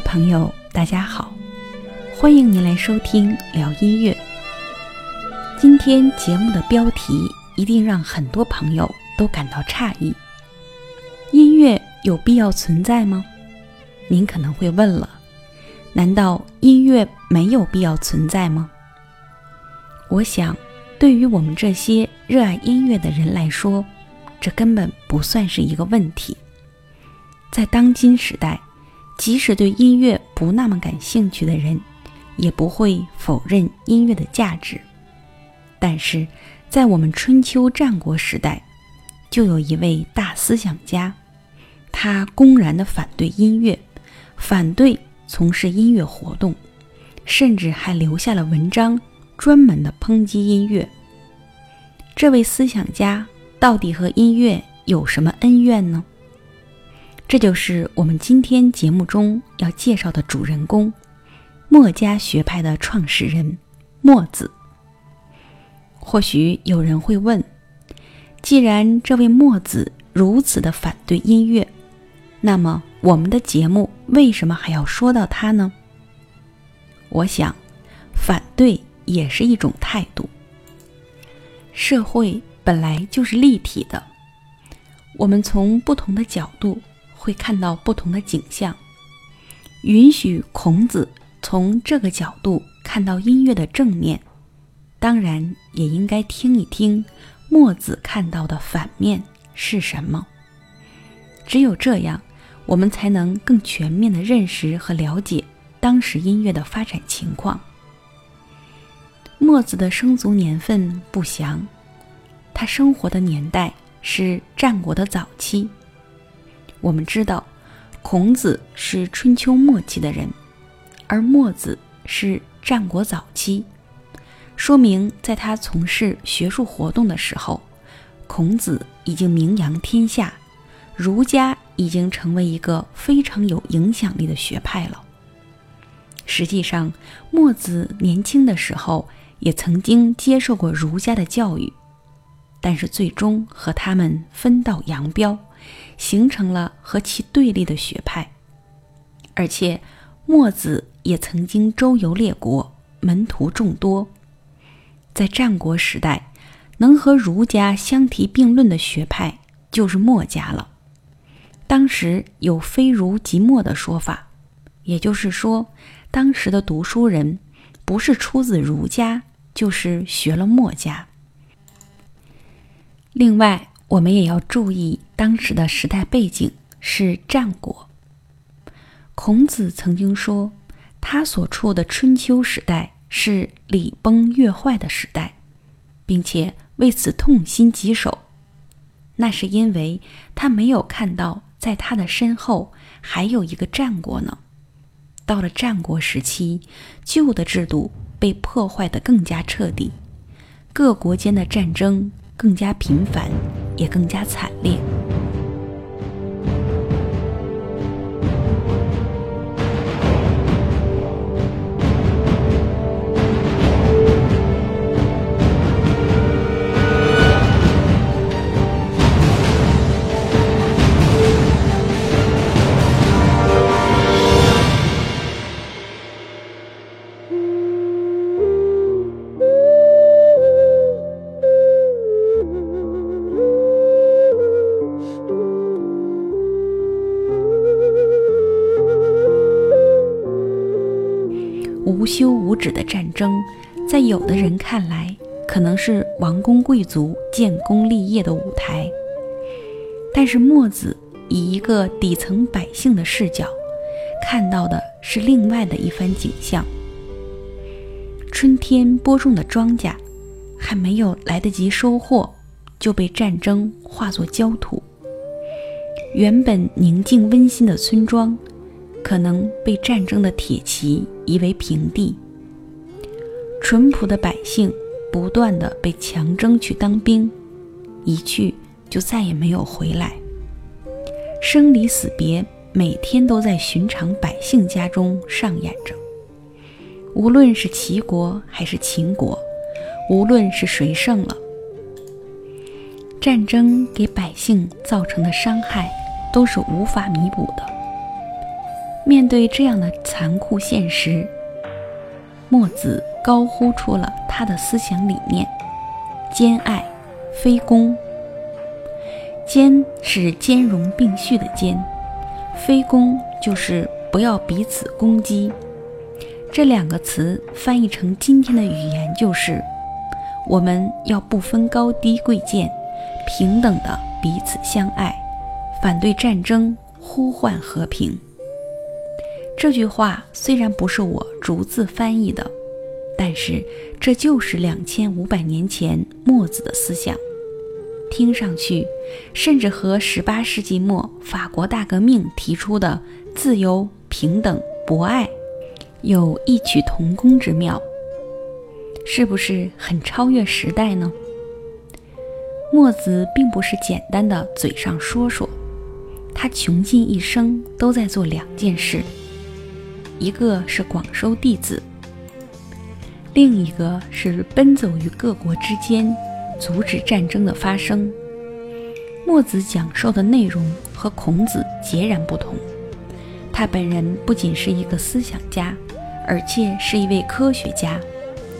朋友，大家好，欢迎您来收听聊音乐。今天节目的标题一定让很多朋友都感到诧异：音乐有必要存在吗？您可能会问了，难道音乐没有必要存在吗？我想，对于我们这些热爱音乐的人来说，这根本不算是一个问题。在当今时代。即使对音乐不那么感兴趣的人，也不会否认音乐的价值。但是，在我们春秋战国时代，就有一位大思想家，他公然的反对音乐，反对从事音乐活动，甚至还留下了文章，专门的抨击音乐。这位思想家到底和音乐有什么恩怨呢？这就是我们今天节目中要介绍的主人公——墨家学派的创始人墨子。或许有人会问：既然这位墨子如此的反对音乐，那么我们的节目为什么还要说到他呢？我想，反对也是一种态度。社会本来就是立体的，我们从不同的角度。会看到不同的景象，允许孔子从这个角度看到音乐的正面，当然也应该听一听墨子看到的反面是什么。只有这样，我们才能更全面的认识和了解当时音乐的发展情况。墨子的生卒年份不详，他生活的年代是战国的早期。我们知道，孔子是春秋末期的人，而墨子是战国早期，说明在他从事学术活动的时候，孔子已经名扬天下，儒家已经成为一个非常有影响力的学派了。实际上，墨子年轻的时候也曾经接受过儒家的教育，但是最终和他们分道扬镳。形成了和其对立的学派，而且墨子也曾经周游列国，门徒众多。在战国时代，能和儒家相提并论的学派就是墨家了。当时有“非儒即墨”的说法，也就是说，当时的读书人不是出自儒家，就是学了墨家。另外，我们也要注意，当时的时代背景是战国。孔子曾经说，他所处的春秋时代是礼崩乐坏的时代，并且为此痛心疾首。那是因为他没有看到，在他的身后还有一个战国呢。到了战国时期，旧的制度被破坏的更加彻底，各国间的战争更加频繁。也更加惨烈。休无止的战争，在有的人看来，可能是王公贵族建功立业的舞台。但是墨子以一个底层百姓的视角，看到的是另外的一番景象。春天播种的庄稼，还没有来得及收获，就被战争化作焦土。原本宁静温馨的村庄。可能被战争的铁骑夷为平地，淳朴的百姓不断的被强征去当兵，一去就再也没有回来。生离死别每天都在寻常百姓家中上演着。无论是齐国还是秦国，无论是谁胜了，战争给百姓造成的伤害都是无法弥补的。面对这样的残酷现实，墨子高呼出了他的思想理念：兼爱，非攻。兼是兼容并蓄的兼，非攻就是不要彼此攻击。这两个词翻译成今天的语言就是：我们要不分高低贵贱，平等的彼此相爱，反对战争，呼唤和平。这句话虽然不是我逐字翻译的，但是这就是两千五百年前墨子的思想。听上去，甚至和十八世纪末法国大革命提出的自由、平等、博爱有异曲同工之妙，是不是很超越时代呢？墨子并不是简单的嘴上说说，他穷尽一生都在做两件事，一个是广收弟子，另一个是奔走于各国之间。阻止战争的发生。墨子讲授的内容和孔子截然不同。他本人不仅是一个思想家，而且是一位科学家，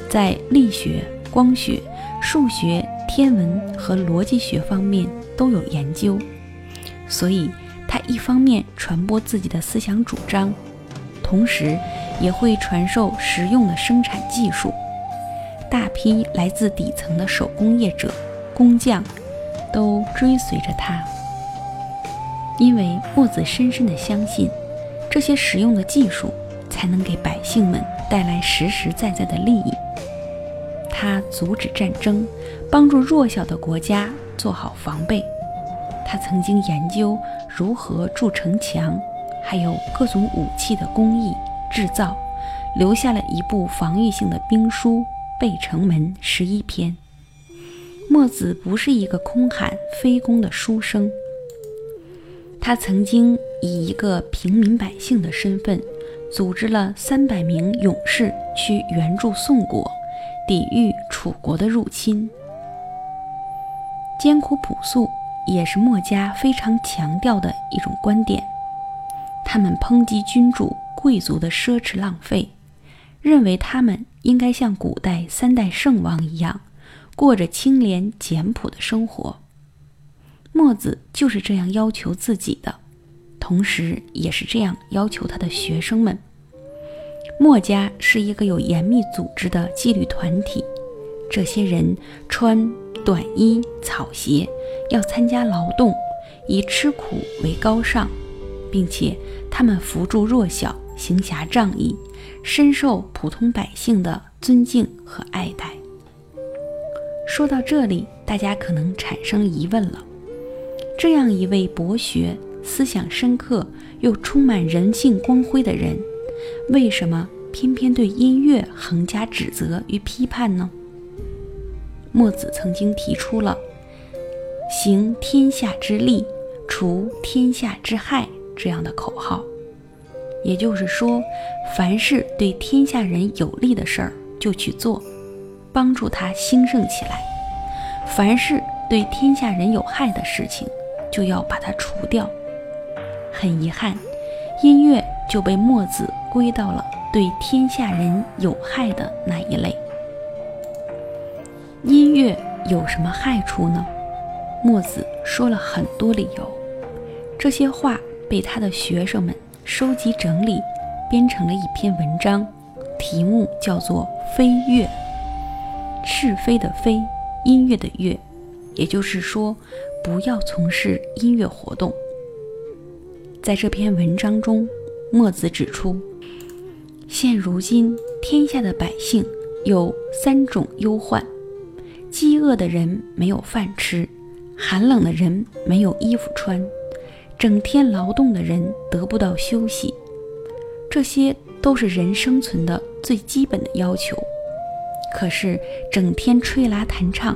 在力学、光学、数学、天文和逻辑学方面都有研究。所以，他一方面传播自己的思想主张，同时也会传授实用的生产技术。大批来自底层的手工业者、工匠都追随着他，因为墨子深深地相信，这些实用的技术才能给百姓们带来实实在在的利益。他阻止战争，帮助弱小的国家做好防备。他曾经研究如何筑城墙，还有各种武器的工艺制造，留下了一部防御性的兵书。《背城门十一篇》，墨子不是一个空喊非攻的书生，他曾经以一个平民百姓的身份，组织了三百名勇士去援助宋国，抵御楚国的入侵。艰苦朴素也是墨家非常强调的一种观点，他们抨击君主贵族的奢侈浪费。认为他们应该像古代三代圣王一样，过着清廉简朴的生活。墨子就是这样要求自己的，同时也是这样要求他的学生们。墨家是一个有严密组织的纪律团体，这些人穿短衣草鞋，要参加劳动，以吃苦为高尚，并且他们扶助弱小，行侠仗义。深受普通百姓的尊敬和爱戴。说到这里，大家可能产生疑问了：这样一位博学、思想深刻又充满人性光辉的人，为什么偏偏对音乐横加指责与批判呢？墨子曾经提出了“行天下之利，除天下之害”这样的口号。也就是说，凡是对天下人有利的事儿就去做，帮助他兴盛起来；凡是对天下人有害的事情，就要把它除掉。很遗憾，音乐就被墨子归到了对天下人有害的那一类。音乐有什么害处呢？墨子说了很多理由，这些话被他的学生们。收集整理，编成了一篇文章，题目叫做《飞跃》，是非的非，音乐的乐，也就是说，不要从事音乐活动。在这篇文章中，墨子指出，现如今天下的百姓有三种忧患：饥饿的人没有饭吃，寒冷的人没有衣服穿。整天劳动的人得不到休息，这些都是人生存的最基本的要求。可是，整天吹拉弹唱，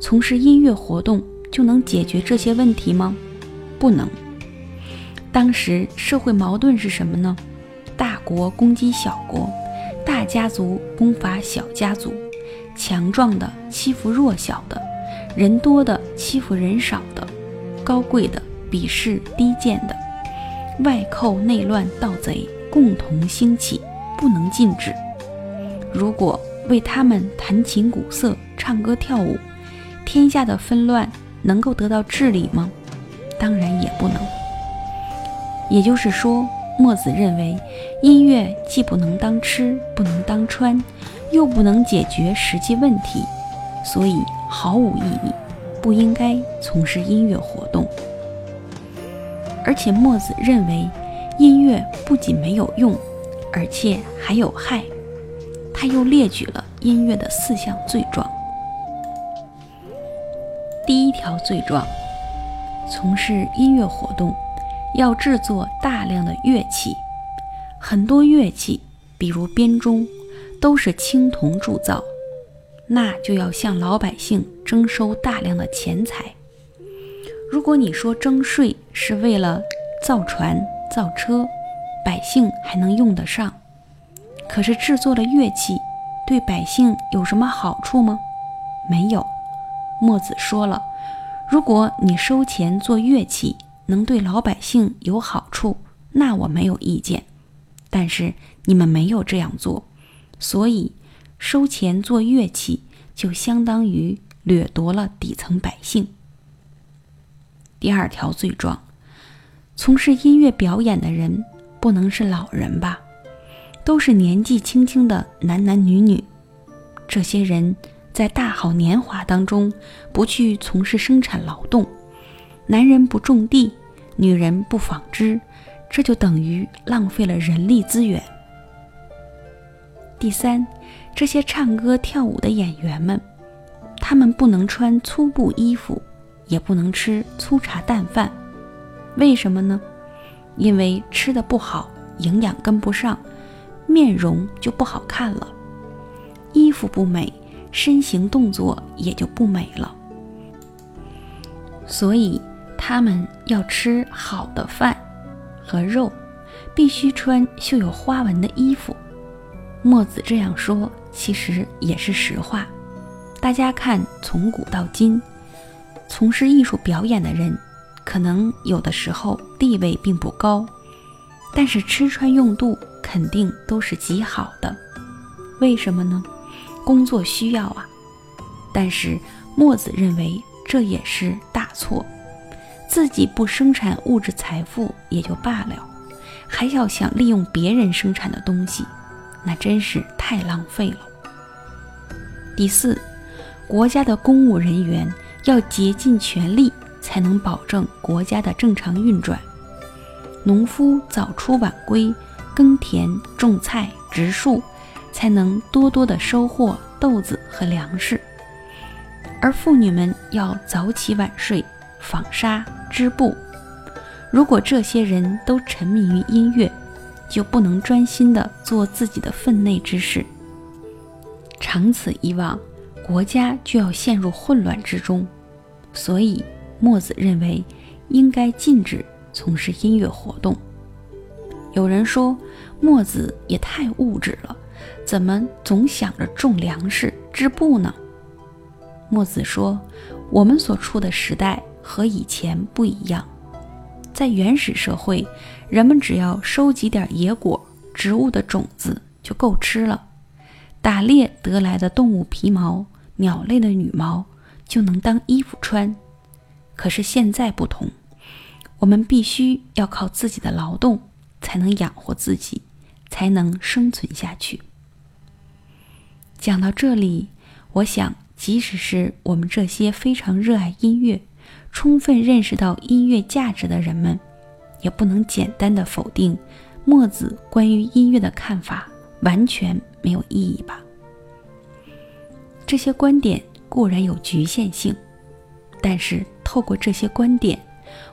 从事音乐活动就能解决这些问题吗？不能。当时社会矛盾是什么呢？大国攻击小国，大家族攻伐小家族，强壮的欺负弱小的，人多的欺负人少的，高贵的。鄙视低贱的，外寇内乱，盗贼共同兴起，不能禁止。如果为他们弹琴鼓瑟、唱歌跳舞，天下的纷乱能够得到治理吗？当然也不能。也就是说，墨子认为，音乐既不能当吃，不能当穿，又不能解决实际问题，所以毫无意义，不应该从事音乐活动。而且，墨子认为，音乐不仅没有用，而且还有害。他又列举了音乐的四项罪状。第一条罪状：从事音乐活动。要制作大量的乐器，很多乐器，比如编钟，都是青铜铸造，那就要向老百姓征收大量的钱财。如果你说征税是为了造船造车，百姓还能用得上，可是制作了乐器，对百姓有什么好处吗？没有。墨子说了，如果你收钱做乐器。能对老百姓有好处，那我没有意见。但是你们没有这样做，所以收钱做乐器就相当于掠夺了底层百姓。第二条罪状：从事音乐表演的人不能是老人吧？都是年纪轻轻的男男女女。这些人在大好年华当中不去从事生产劳动。男人不种地，女人不纺织，这就等于浪费了人力资源。第三，这些唱歌跳舞的演员们，他们不能穿粗布衣服，也不能吃粗茶淡饭。为什么呢？因为吃的不好，营养跟不上，面容就不好看了；衣服不美，身形动作也就不美了。所以。他们要吃好的饭和肉，必须穿绣有花纹的衣服。墨子这样说，其实也是实话。大家看，从古到今，从事艺术表演的人，可能有的时候地位并不高，但是吃穿用度肯定都是极好的。为什么呢？工作需要啊。但是墨子认为这也是大错。自己不生产物质财富也就罢了，还要想利用别人生产的东西，那真是太浪费了。第四，国家的公务人员要竭尽全力，才能保证国家的正常运转。农夫早出晚归，耕田、种菜、植树，才能多多的收获豆子和粮食。而妇女们要早起晚睡。纺纱织布，如果这些人都沉迷于音乐，就不能专心的做自己的分内之事。长此以往，国家就要陷入混乱之中。所以，墨子认为应该禁止从事音乐活动。有人说，墨子也太物质了，怎么总想着种粮食、织布呢？墨子说，我们所处的时代。和以前不一样，在原始社会，人们只要收集点野果、植物的种子就够吃了，打猎得来的动物皮毛、鸟类的羽毛就能当衣服穿。可是现在不同，我们必须要靠自己的劳动才能养活自己，才能生存下去。讲到这里，我想，即使是我们这些非常热爱音乐，充分认识到音乐价值的人们，也不能简单的否定墨子关于音乐的看法完全没有意义吧？这些观点固然有局限性，但是透过这些观点，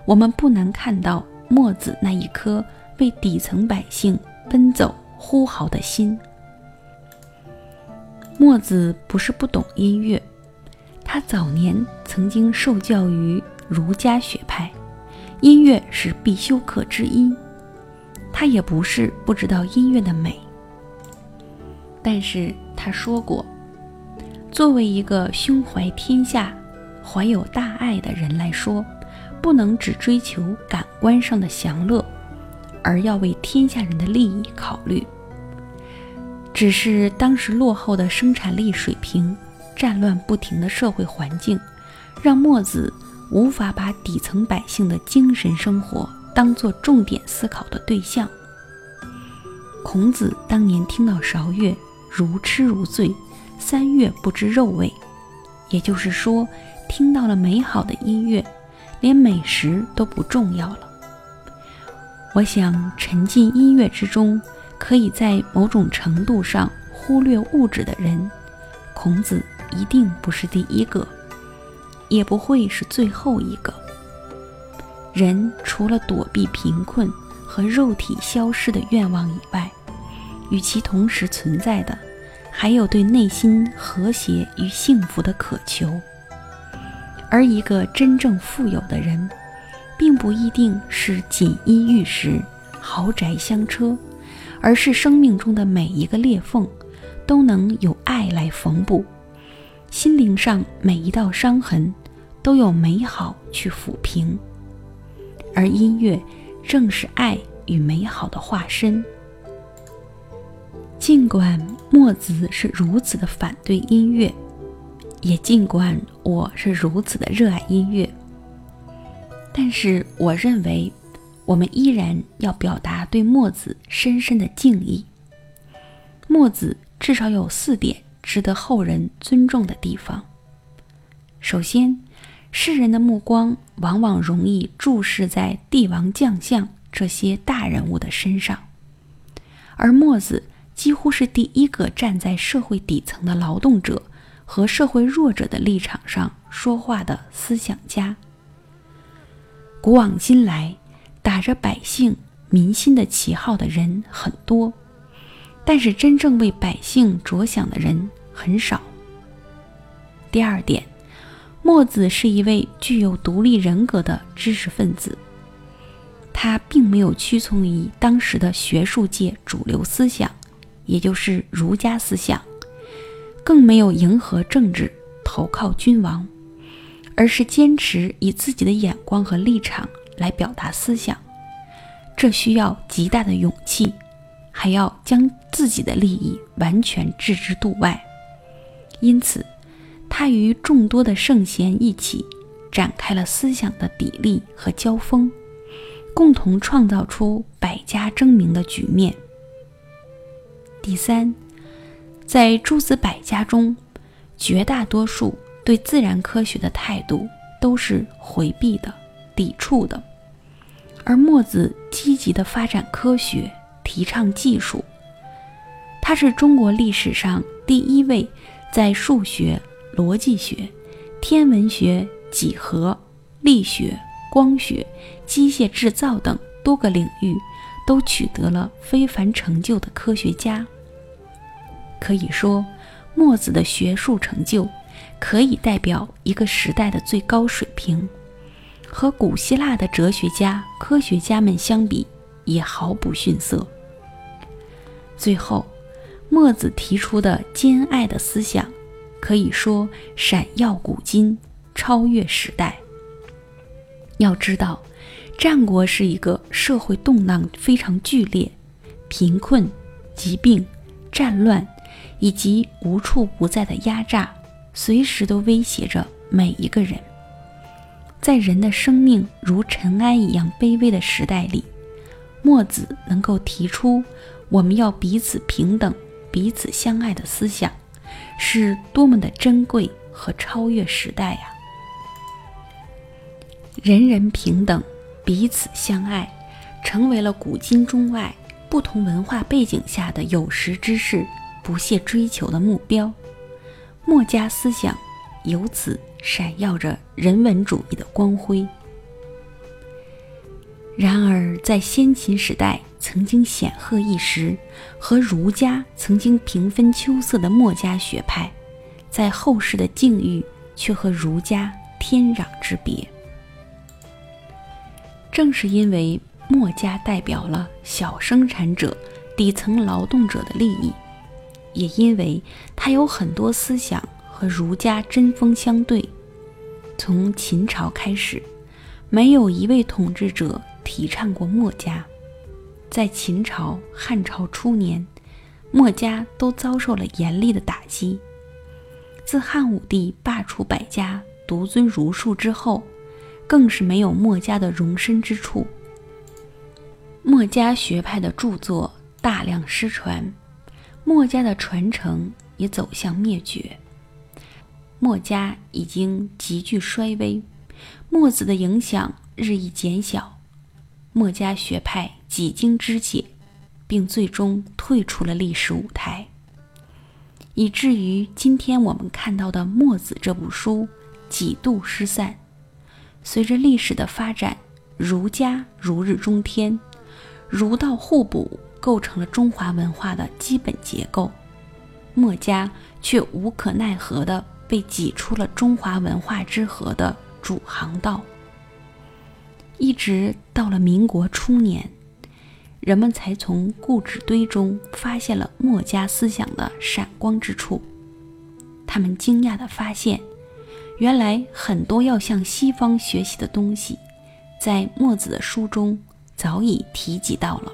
我们不难看到墨子那一颗为底层百姓奔走呼号的心。墨子不是不懂音乐。他早年曾经受教于儒家学派，音乐是必修课之一。他也不是不知道音乐的美，但是他说过，作为一个胸怀天下、怀有大爱的人来说，不能只追求感官上的享乐，而要为天下人的利益考虑。只是当时落后的生产力水平、战乱不停的社会环境，让墨子无法把底层百姓的精神生活当作重点思考的对象。孔子当年听到韶乐，如痴如醉，三月不知肉味，也就是说，听到了美好的音乐，连美食都不重要了。我想，沉浸音乐之中。可以在某种程度上忽略物质的人，孔子一定不是第一个，也不会是最后一个。人除了躲避贫困和肉体消失的愿望以外，与其同时存在的，还有对内心和谐与幸福的渴求。而一个真正富有的人，并不一定是锦衣玉食、豪宅香车。而是生命中的每一个裂缝，都能有爱来缝补；心灵上每一道伤痕，都有美好去抚平。而音乐正是爱与美好的化身。尽管墨子是如此的反对音乐，也尽管我是如此的热爱音乐，但是我认为。我们依然要表达对墨子深深的敬意。墨子至少有四点值得后人尊重的地方。首先，世人的目光往往容易注视在帝王将相这些大人物的身上，而墨子几乎是第一个站在社会底层的劳动者和社会弱者的立场上说话的思想家。古往今来。打着百姓民心的旗号的人很多，但是真正为百姓着想的人很少。第二点，墨子是一位具有独立人格的知识分子，他并没有屈从于当时的学术界主流思想，也就是儒家思想，更没有迎合政治、投靠君王，而是坚持以自己的眼光和立场。来表达思想，这需要极大的勇气，还要将自己的利益完全置之度外。因此，他与众多的圣贤一起展开了思想的砥砺和交锋，共同创造出百家争鸣的局面。第三，在诸子百家中，绝大多数对自然科学的态度都是回避的、抵触的。而墨子积极地发展科学，提倡技术。他是中国历史上第一位在数学、逻辑学、天文学、几何、力学、光学、机械制造等多个领域都取得了非凡成就的科学家。可以说，墨子的学术成就可以代表一个时代的最高水平。和古希腊的哲学家、科学家们相比，也毫不逊色。最后，墨子提出的兼爱的思想，可以说闪耀古今，超越时代。要知道，战国是一个社会动荡非常剧烈，贫困、疾病、战乱以及无处不在的压榨，随时都威胁着每一个人。在人的生命如尘埃一样卑微的时代里，墨子能够提出我们要彼此平等、彼此相爱的思想，是多么的珍贵和超越时代呀！人人平等、彼此相爱，成为了古今中外不同文化背景下的有识之士不懈追求的目标。墨家思想由此。闪耀着人文主义的光辉。然而，在先秦时代曾经显赫一时，和儒家曾经平分秋色的墨家学派，在后世的境遇却和儒家天壤之别。正是因为墨家代表了小生产者、底层劳动者的利益，也因为他有很多思想。和儒家针锋相对，从秦朝开始，没有一位统治者提倡过墨家。在秦朝、汉朝初年，墨家都遭受了严厉的打击。自汉武帝罢黜百家，独尊儒术之后，更是没有墨家的容身之处。墨家学派的著作大量失传，墨家的传承也走向灭绝。墨家已经急剧衰微，墨子的影响日益减小，墨家学派几经肢解，并最终退出了历史舞台。以至于今天我们看到的《墨子》这部书几度失散。随着历史的发展，儒家如日中天，儒道互补构成了中华文化的基本结构。墨家却无可奈何地被挤出了中华文化之河的主航道。一直到了民国初年。人们才从故纸堆中发现了墨家思想的闪光之处。他们惊讶地发现，原来很多要向西方学习的东西，在墨子的书中早已提及到了。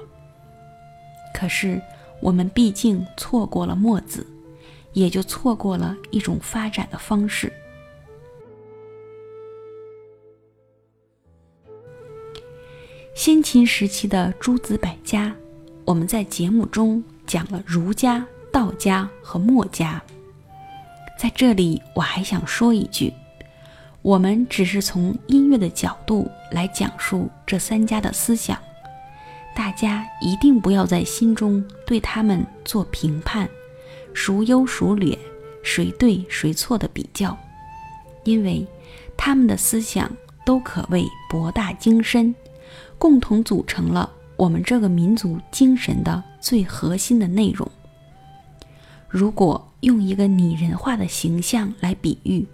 可是，我们毕竟错过了墨子，也就错过了一种发展的方式。先秦时期的诸子百家，我们在节目中讲了儒家、道家和墨家。在这里，我还想说一句：我们只是从音乐的角度来讲述这三家的思想，大家一定不要在心中对他们做评判，孰优孰劣、谁对谁错的比较，因为他们的思想都可谓博大精深。共同组成了我们这个民族精神的最核心的内容。如果用一个拟人化的形象来比喻，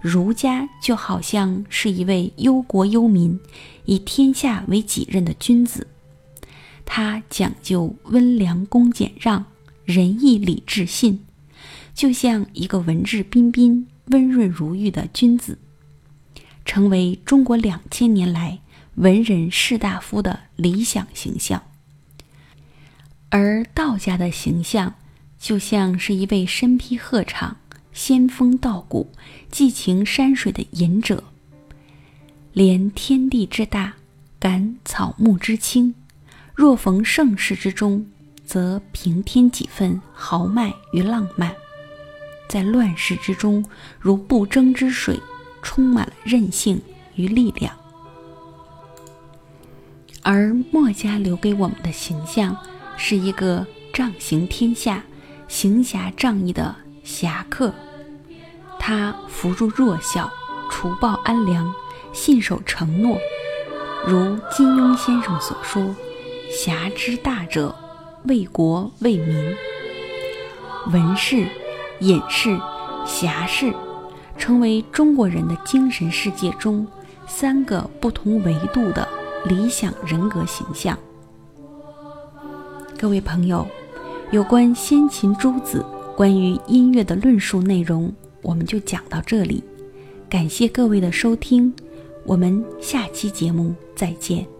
儒家就好像是一位忧国忧民、以天下为己任的君子，他讲究温良恭俭让、仁义礼智信，就像一个文质彬彬、温润如玉的君子，成为中国两千年来。文人士大夫的理想形象，而道家的形象就像是一位身披鹤氅、仙风道骨、寄情山水的隐者，怜天地之大，感草木之青。若逢盛世之中，则平添几分豪迈与浪漫；在乱世之中，如不争之水，充满了韧性与力量。而墨家留给我们的形象，是一个仗行天下、行侠仗义的侠客。他扶助弱小，除暴安良，信守承诺。如金庸先生所说：“侠之大者，为国为民。”文士、隐士、侠士，成为中国人的精神世界中三个不同维度的。理想人格形象。各位朋友，有关先秦诸子关于音乐的论述内容，我们就讲到这里。感谢各位的收听，我们下期节目再见。